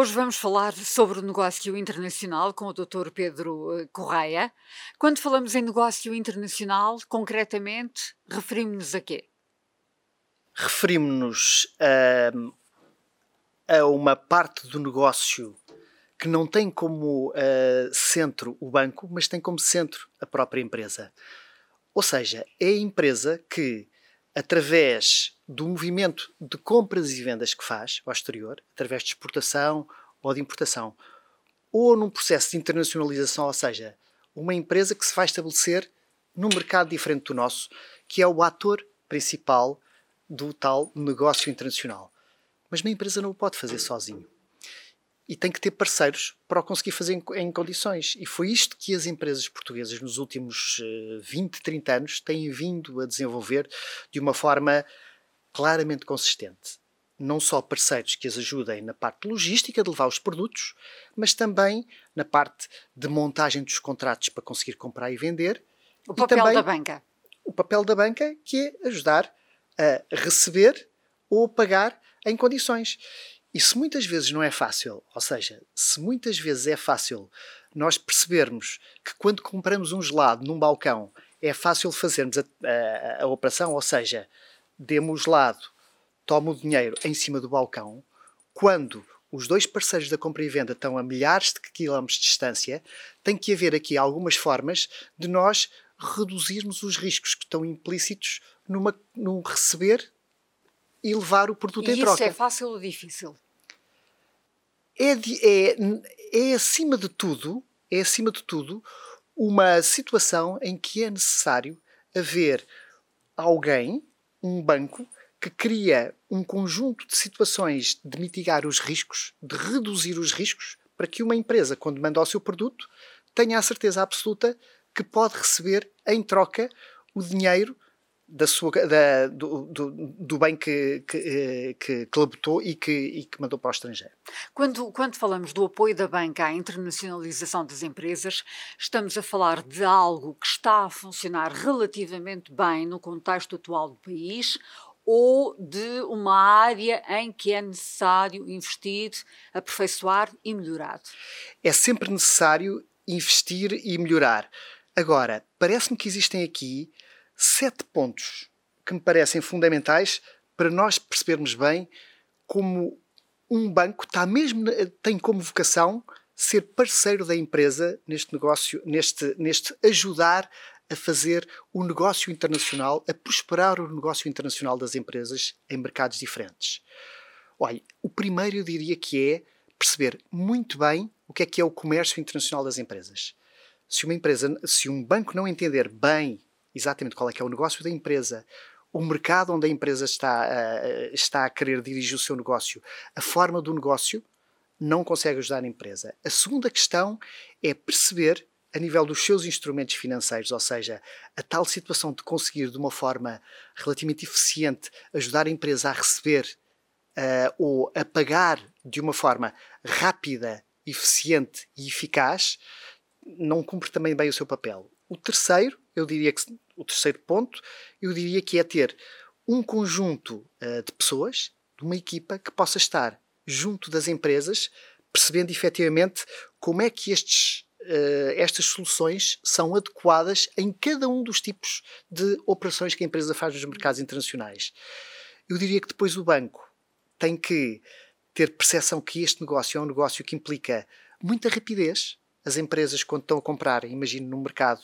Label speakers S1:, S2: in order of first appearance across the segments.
S1: Hoje vamos falar sobre o negócio internacional com o Dr. Pedro eh, Correia. Quando falamos em negócio internacional, concretamente, referimos-nos a quê?
S2: Referimos-nos a, a, uma parte do negócio que não tem como uh, centro o banco, mas tem como centro a própria empresa. Ou seja, é a empresa que, através do movimento de compras e vendas que faz ao exterior, através de exportação ou de importação, ou num processo de internacionalização, ou seja, uma empresa que se vai estabelecer num mercado diferente do nosso, que é o ator principal do tal negócio internacional. Mas uma empresa não o pode fazer sozinho. E tem que ter parceiros para o conseguir fazer em, em condições. E foi isto que as empresas portuguesas nos últimos uh, 20, 30 anos têm vindo a desenvolver de uma forma claramente consistente. Não só parceiros que as ajudem na parte logística de levar os produtos, mas também na parte de montagem dos contratos para conseguir comprar e vender.
S1: O papel
S2: também,
S1: da banca.
S2: O papel da banca, que é ajudar a receber ou pagar em condições. E se muitas vezes não é fácil, ou seja, se muitas vezes é fácil nós percebermos que quando compramos um gelado num balcão é fácil fazermos a, a, a operação, ou seja, demos lado, toma o dinheiro em cima do balcão, quando os dois parceiros da compra e venda estão a milhares de quilómetros de distância, tem que haver aqui algumas formas de nós reduzirmos os riscos que estão implícitos numa, num receber e levar o produto
S1: e
S2: em troca.
S1: Isso é fácil ou difícil?
S2: É, é, é acima de tudo, é acima de tudo uma situação em que é necessário haver alguém um banco que cria um conjunto de situações de mitigar os riscos, de reduzir os riscos, para que uma empresa, quando manda o seu produto, tenha a certeza absoluta que pode receber em troca o dinheiro da sua, da, do, do, do, bem que, que, eh, que, que labotou e que, e que mandou para o estrangeiro.
S1: Quando, quando falamos do apoio da banca à internacionalização das empresas, estamos a falar de algo que está a funcionar relativamente bem no contexto atual do país ou de uma área em que é necessário investir, aperfeiçoar e melhorar?
S2: É sempre necessário investir e melhorar. Agora, parece-me que existem aqui sete pontos que me parecem fundamentais para nós percebermos bem como um banco está mesmo, tem como vocação ser parceiro da empresa neste negócio, neste, neste ajudar a fazer o negócio internacional, a prosperar o negócio internacional das empresas em mercados diferentes. Olha, o primeiro eu diria que é perceber muito bem o que é que é o comércio internacional das empresas. Se uma empresa, se um banco não entender bem exatamente qual é que é o negócio da empresa, o mercado onde a empresa está, uh, está a querer dirigir o seu negócio, a forma do negócio, não consegue ajudar a empresa. A segunda questão é perceber, a nível dos seus instrumentos financeiros, ou seja, a tal situação de conseguir, de uma forma relativamente eficiente, ajudar a empresa a receber uh, ou a pagar de uma forma rápida, eficiente e eficaz, não cumpre também bem o seu papel. O terceiro, eu diria que o terceiro ponto, eu diria que é ter um conjunto uh, de pessoas, de uma equipa que possa estar junto das empresas, percebendo efetivamente como é que estes, uh, estas soluções são adequadas em cada um dos tipos de operações que a empresa faz nos mercados internacionais. Eu diria que depois o banco tem que ter percepção que este negócio é um negócio que implica muita rapidez, as empresas, quando estão a comprar, imagino no mercado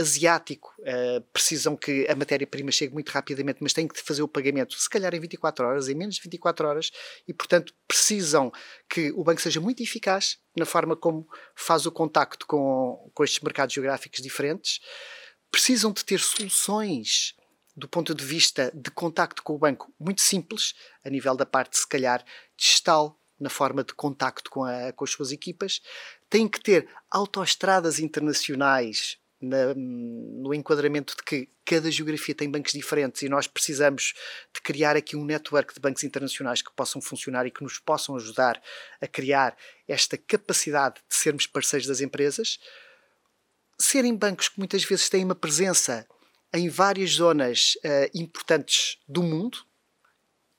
S2: asiático, uh, precisam que a matéria-prima chegue muito rapidamente, mas têm que fazer o pagamento, se calhar em 24 horas, em menos de 24 horas, e portanto precisam que o banco seja muito eficaz na forma como faz o contacto com, com estes mercados geográficos diferentes. Precisam de ter soluções do ponto de vista de contacto com o banco muito simples, a nível da parte, se calhar, digital, na forma de contacto com, a, com as suas equipas, têm que ter autoestradas internacionais na, no enquadramento de que cada geografia tem bancos diferentes e nós precisamos de criar aqui um network de bancos internacionais que possam funcionar e que nos possam ajudar a criar esta capacidade de sermos parceiros das empresas. Serem bancos que muitas vezes têm uma presença em várias zonas uh, importantes do mundo,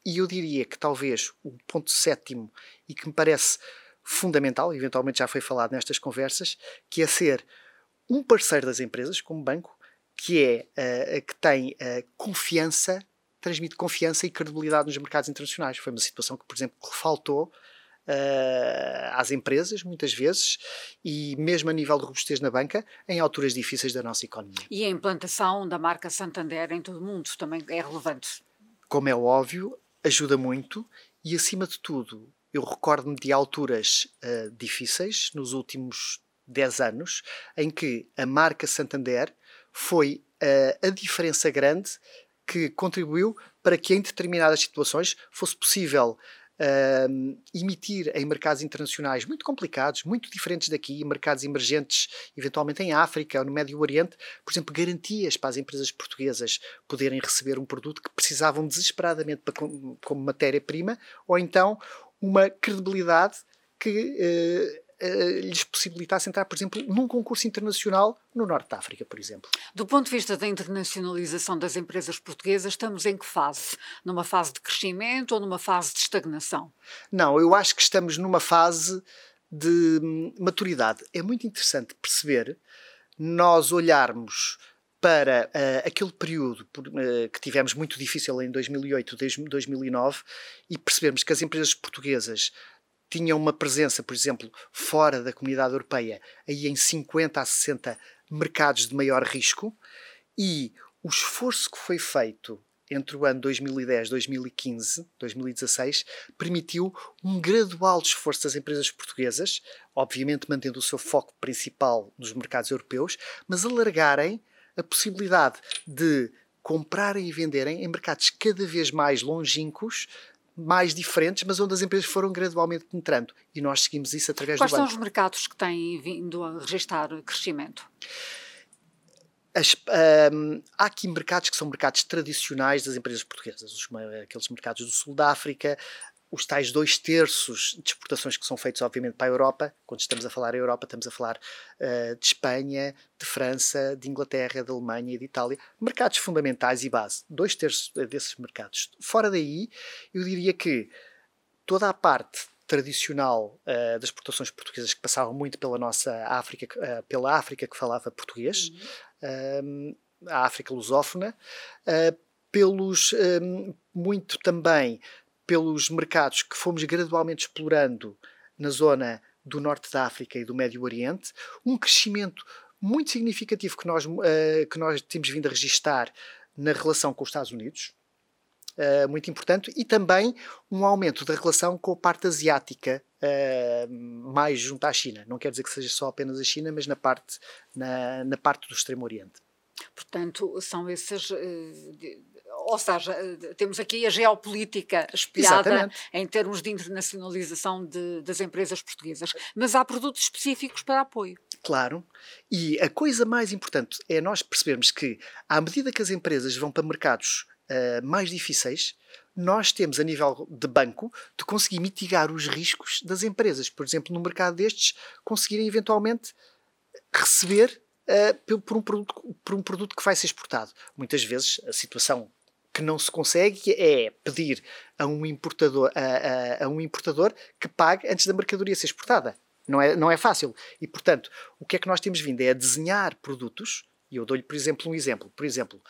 S2: e eu diria que talvez o ponto sétimo, e que me parece fundamental, eventualmente já foi falado nestas conversas, que é ser um parceiro das empresas, como banco, que é uh, que tem uh, confiança, transmite confiança e credibilidade nos mercados internacionais. Foi uma situação que, por exemplo, faltou uh, às empresas, muitas vezes, e mesmo a nível de robustez na banca, em alturas difíceis da nossa economia.
S1: E a implantação da marca Santander em todo o mundo também é relevante.
S2: Como é óbvio, ajuda muito e, acima de tudo, eu recordo-me de alturas uh, difíceis, nos últimos 10 anos, em que a marca Santander foi uh, a diferença grande que contribuiu para que em determinadas situações fosse possível uh, emitir em mercados internacionais muito complicados, muito diferentes daqui, mercados emergentes, eventualmente em África ou no Médio Oriente, por exemplo, garantias para as empresas portuguesas poderem receber um produto que precisavam desesperadamente para, como matéria-prima, ou então uma credibilidade que uh, Uh, lhes possibilitasse entrar, por exemplo, num concurso internacional no Norte da África, por exemplo.
S1: Do ponto de vista da internacionalização das empresas portuguesas, estamos em que fase? Numa fase de crescimento ou numa fase de estagnação?
S2: Não, eu acho que estamos numa fase de hum, maturidade. É muito interessante perceber nós olharmos para uh, aquele período uh, que tivemos muito difícil em 2008, 2009 e percebemos que as empresas portuguesas tinham uma presença, por exemplo, fora da comunidade europeia, aí em 50 a 60 mercados de maior risco, e o esforço que foi feito entre o ano 2010, 2015, 2016, permitiu um gradual esforço das empresas portuguesas, obviamente mantendo o seu foco principal nos mercados europeus, mas alargarem a possibilidade de comprarem e venderem em mercados cada vez mais longínquos mais diferentes, mas onde as empresas foram gradualmente penetrando. E nós seguimos isso através
S1: Quais
S2: do banco.
S1: Quais são os mercados que têm vindo a registrar crescimento?
S2: As, um, há aqui mercados que são mercados tradicionais das empresas portuguesas, os, aqueles mercados do sul da África, os tais dois terços de exportações que são feitos, obviamente, para a Europa. Quando estamos a falar da Europa, estamos a falar uh, de Espanha, de França, de Inglaterra, de Alemanha e de Itália. Mercados fundamentais e base. Dois terços desses mercados. Fora daí, eu diria que toda a parte tradicional uh, das exportações portuguesas que passavam muito pela nossa África, uh, pela África que falava português, uhum. a África lusófona, pelos muito também pelos mercados que fomos gradualmente explorando na zona do norte da África e do Médio Oriente, um crescimento muito significativo que nós, uh, que nós temos vindo a registar na relação com os Estados Unidos, uh, muito importante, e também um aumento da relação com a parte asiática, uh, mais junto à China. Não quer dizer que seja só apenas a China, mas na parte, na, na parte do Extremo Oriente.
S1: Portanto, são esses ou seja, eh, temos aqui a geopolítica espelhada Exatamente. em termos de internacionalização de, das empresas portuguesas. Mas há produtos específicos para apoio.
S2: Claro. E a coisa mais importante é nós percebermos que, à medida que as empresas vão para mercados uh, mais difíceis, nós temos, a nível de banco, de conseguir mitigar os riscos das empresas. Por exemplo, no mercado destes, conseguirem eventualmente receber uh, por, um produto, por um produto que vai ser exportado. Muitas vezes a situação que não se consegue é pedir a um importador, a, a, a, um importador que pague antes da mercadoria ser exportada. Não é, não é fácil. E, portanto, o que é que nós temos vindo é a desenhar produtos, e eu dou-lhe, por exemplo, um exemplo. Por exemplo,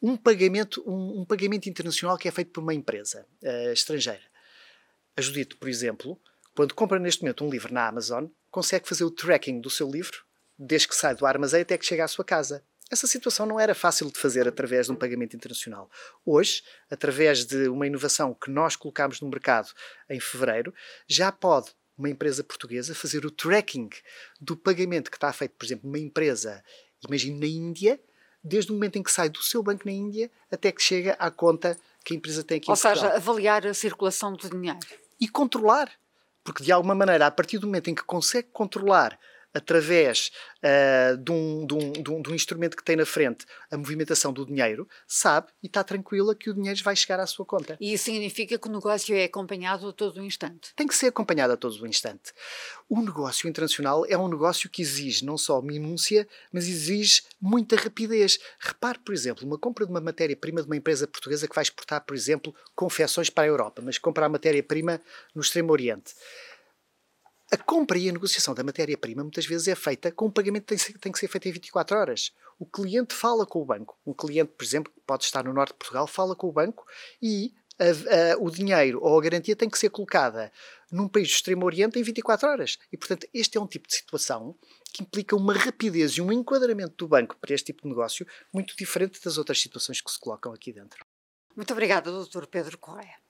S2: um pagamento, um, um pagamento internacional que é feito por uma empresa uh, estrangeira. A Judite, por exemplo, quando compra neste momento um livro na Amazon, consegue fazer o tracking do seu livro, desde que sai do armazém até que chega à sua casa. Essa situação não era fácil de fazer através de um pagamento internacional. Hoje, através de uma inovação que nós colocamos no mercado em fevereiro, já pode uma empresa portuguesa fazer o tracking do pagamento que está feito, por exemplo, numa empresa, imagine na Índia, desde o momento em que sai do seu banco na Índia até que chega à conta que a empresa tem aqui
S1: Ou
S2: em Portugal.
S1: seja, avaliar a circulação do dinheiro.
S2: E controlar. Porque, de alguma maneira, a partir do momento em que consegue controlar através uh, de, um, de, um, de, um, de, um, instrumento que tem na frente a movimentação do dinheiro, sabe e está tranquila que o dinheiro vai chegar à sua conta.
S1: E isso significa que o negócio é acompanhado a todo o instante?
S2: Tem que ser acompanhado a todo o instante. O negócio internacional é um negócio que exige não só minúcia, mas exige muita rapidez. Repare, por exemplo, uma compra de uma matéria-prima de uma empresa portuguesa que vai exportar, por exemplo, confecções para a Europa, mas comprar a matéria-prima no Extremo Oriente a compra e a negociação da matéria-prima muitas vezes é feita com um pagamento que tem, que ser feito em 24 horas. O cliente fala com o banco. Um cliente, por exemplo, que pode estar no norte de Portugal, fala com o banco e a, a, o dinheiro ou a garantia tem que ser colocada num país do Extremo Oriente em 24 horas. E, portanto, este é um tipo de situação que implica uma rapidez e um enquadramento do banco para este tipo de negócio muito diferente das outras situações que se colocam aqui dentro.
S1: Muito obrigada, Dr. Pedro Correia.